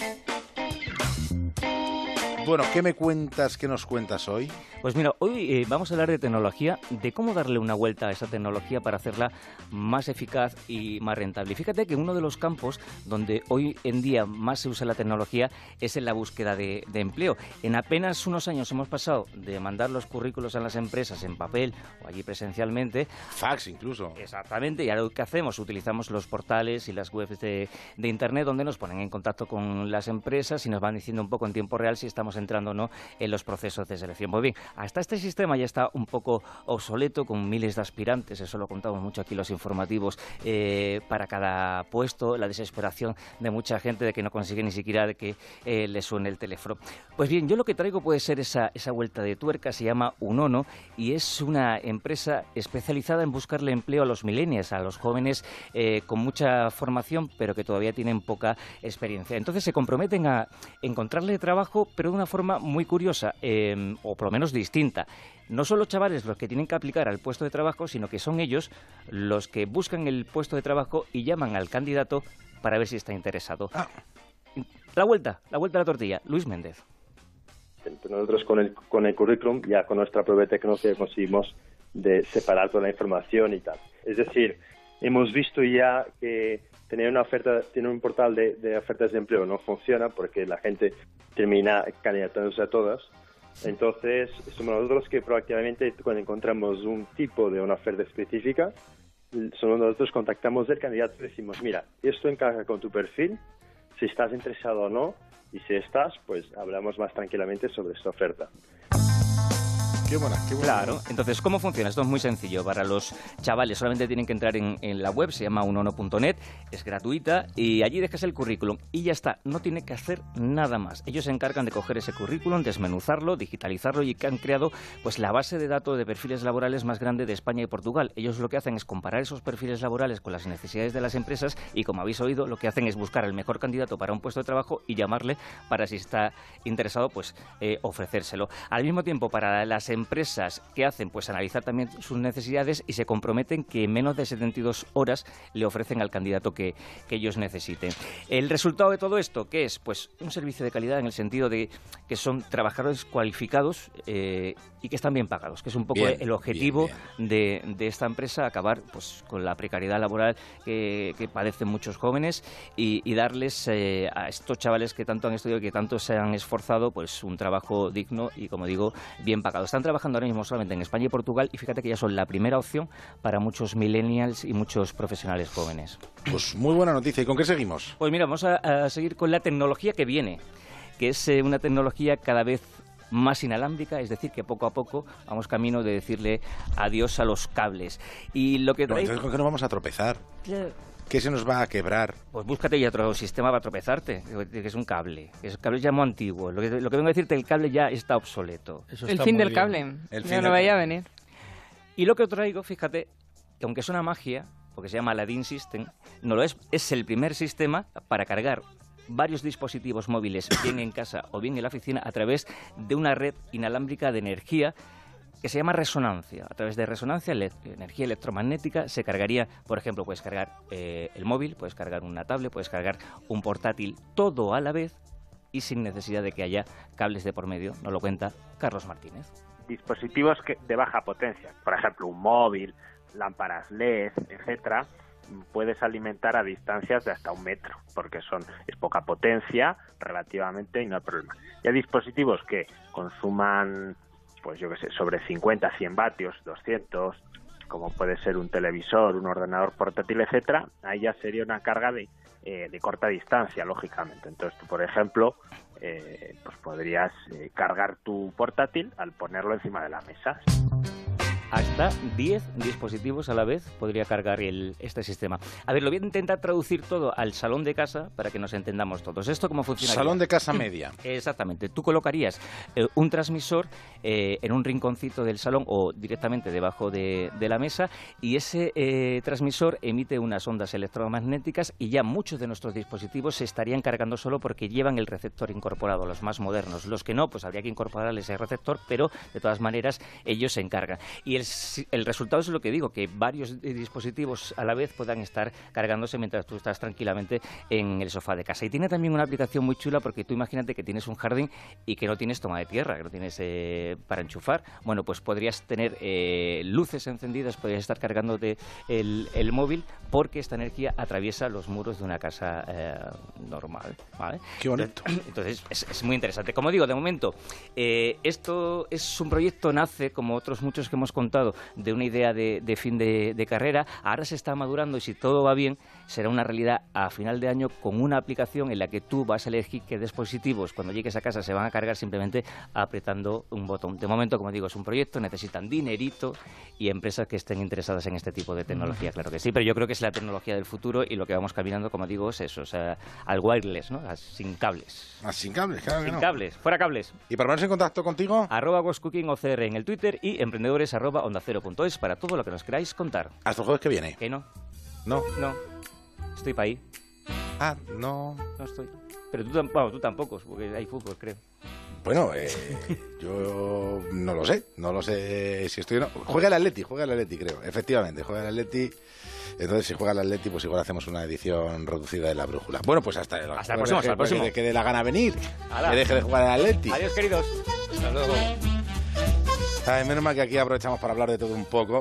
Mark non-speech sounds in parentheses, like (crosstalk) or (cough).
Thank you. Bueno, ¿qué me cuentas, qué nos cuentas hoy? Pues mira, hoy eh, vamos a hablar de tecnología, de cómo darle una vuelta a esa tecnología para hacerla más eficaz y más rentable. Y fíjate que uno de los campos donde hoy en día más se usa la tecnología es en la búsqueda de, empleo. En apenas unos años hemos pasado de mandar los currículos a las empresas en papel o allí presencialmente. Fax incluso. Exactamente, y ahora que hacemos, utilizamos los portales y las webs de, de Internet donde nos ponen en contacto con las empresas y nos van diciendo un poco en tiempo real si estamos entrando no en los procesos de selección. Muy bien, hasta este sistema ya está un poco obsoleto, con miles de aspirantes, eso lo contamos mucho aquí los informativos, eh, para cada puesto, la desesperación de mucha gente de que no consigue ni siquiera de que eh, le suene el teléfono. Pues bien, yo lo que traigo puede ser esa, esa vuelta de tuerca, se llama Unono, y es una empresa especializada en buscarle empleo a los millennials, a los jóvenes eh, con mucha formación, pero que todavía tienen poca experiencia. Entonces se comprometen a encontrarle trabajo, pero de una forma muy curiosa, o por lo menos distinta. No son los chavales los que tienen que aplicar al puesto de trabajo, sino que son ellos los que buscan el puesto de trabajo y llaman al candidato para ver si está interesado. Ah. La vuelta, la vuelta a la tortilla. Luis Méndez. Nosotros con el, con el currículum, ya con nuestra propia tecnología conseguimos de separar toda la información y tal. Es decir, hemos visto ya que tener una oferta, tener un portal de, de ofertas de empleo no funciona porque la gente termina candidatándose a todas. Entonces, somos nosotros que proactivamente, cuando encontramos un tipo de una oferta específica, somos nosotros contactamos al candidato y decimos, mira, esto encaja con tu perfil, si estás interesado o no, y si estás, pues hablamos más tranquilamente sobre esta oferta. Qué buena, qué buena. Claro, entonces, ¿cómo funciona? Esto es muy sencillo. Para los chavales solamente tienen que entrar en, la web, se llama unono.net, es gratuita y allí dejas el currículum y ya está, no tiene que hacer nada más. Ellos se encargan de coger ese currículum, desmenuzarlo, digitalizarlo y que han creado pues la base de datos de perfiles laborales más grande de España y Portugal. Ellos lo que hacen es comparar esos perfiles laborales con las necesidades de las empresas y como habéis oído, lo que hacen es buscar el mejor candidato para un puesto de trabajo y llamarle para si está interesado, pues eh, ofrecérselo. Al mismo tiempo, para las empresas empresas que hacen pues analizar también sus necesidades y se comprometen que en menos de 72 horas le ofrecen al candidato que, ellos necesiten. El resultado de todo esto, ¿qué es? Pues un servicio de calidad en el sentido de que son trabajadores cualificados eh, y que están bien pagados, que es un poco el objetivo De, esta empresa, acabar pues con la precariedad laboral que, padecen muchos jóvenes y, darles eh, a estos chavales que tanto han estudiado y que tanto se han esforzado, pues un trabajo digno y, como digo, bien pagado. Están trabajando ahora mismo solamente en España y Portugal y fíjate que ya son la primera opción para muchos millennials y muchos profesionales jóvenes. Pues muy buena noticia. ¿Y con qué seguimos? Pues mira, vamos a, seguir con la tecnología que viene, que es eh, una tecnología cada vez más inalámbrica, es decir, que poco a poco vamos camino de decirle adiós a los cables. Y lo que no, entonces, ¿con qué nos vamos a tropezar? ¿Qué se nos va a quebrar? Pues búscate ya otro sistema para tropezarte, que es un cable. Es un cable ya muy antiguo. Lo que, lo que vengo a decirte, el cable ya está obsoleto. el fin del cable. El fin no vaya a venir. Y lo que traigo, fíjate, que aunque es una magia, porque se llama Aladdin System, no lo es, es el primer sistema para cargar varios dispositivos móviles, bien en casa o bien en la oficina, a través de una red inalámbrica de energía que se llama resonancia. A través de resonancia, energía electromagnética, se cargaría, por ejemplo, puedes cargar eh, el móvil, puedes cargar una tablet, puedes cargar un portátil, todo a la vez y sin necesidad de que haya cables de por medio, nos lo cuenta Carlos Martínez. Dispositivos de baja potencia, por ejemplo, un móvil, lámparas LED, etcétera, puedes alimentar a distancias de hasta un metro, porque son es poca potencia relativamente y no hay problema. Y hay dispositivos que consuman pues yo que sé, sobre 50, 100 vatios, 200, como puede ser un televisor, un ordenador portátil, etcétera, ahí ya sería una carga de, eh, de corta distancia, lógicamente. Entonces, tú, por ejemplo, eh, pues podrías eh, cargar tu portátil al ponerlo encima de la mesa hasta 10 dispositivos a la vez podría cargar el, este sistema. A ver, lo voy a intentar traducir todo al salón de casa para que nos entendamos todos. ¿Esto cómo funciona? Salón de casa media. (laughs) Exactamente. Tú colocarías eh, un transmisor eh, en un rinconcito del salón o directamente debajo de, la mesa y ese eh, transmisor emite unas ondas electromagnéticas y ya muchos de nuestros dispositivos se estarían cargando solo porque llevan el receptor incorporado, los más modernos. Los que no, pues habría que incorporar ese receptor, pero de todas maneras ellos se encargan. Y el, resultado es lo que digo, que varios dispositivos a la vez puedan estar cargándose mientras tú estás tranquilamente en el sofá de casa. Y tiene también una aplicación muy chula porque tú imagínate que tienes un jardín y que no tienes toma de tierra, que no tienes eh, para enchufar. Bueno, pues podrías tener eh, luces encendidas, podrías estar cargándote el, el, móvil porque esta energía atraviesa los muros de una casa eh, normal. ¿vale? Qué bonito. Entonces, es, muy interesante. Como digo, de momento, esto es un proyecto, nace, como otros muchos que hemos contado, de una idea de, fin de, de carrera. Ahora se está madurando y si todo va bien, será una realidad a final de año con una aplicación en la que tú vas a elegir qué dispositivos cuando llegues a casa se van a cargar simplemente apretando un botón. De momento, como digo, es un proyecto, necesitan dinerito y empresas que estén interesadas en este tipo de tecnología, claro que sí, pero yo creo que es la tecnología del futuro y lo que vamos caminando, como digo, es eso, o sea, al wireless, ¿no? sin cables. Ah, sin cables, claro Sin cables, fuera cables. ¿Y para ponerse en contacto contigo? Arroba OCR en el Twitter y emprendedores arroba onda cero punto es para todo lo que nos queráis contar. Hasta el jueves que viene. Que no. No. No. Estoy para ahí. Ah, no. No estoy. Pero tú, bueno, tú tampoco, porque hay fútbol, creo. Bueno, eh, (laughs) yo no lo sé, no lo sé si estoy o no. Juega el Atleti, juega el Atleti, creo. Efectivamente, juega el Atleti. Entonces, si juega el Atleti, pues igual hacemos una edición reducida de la brújula. Bueno, pues hasta, hasta el próximo. Hasta el próximo. Que, dé la gana venir. Que deje de jugar el Atleti. Adiós, queridos. Hasta luego. Menos mal que aquí aprovechamos para hablar de todo un poco.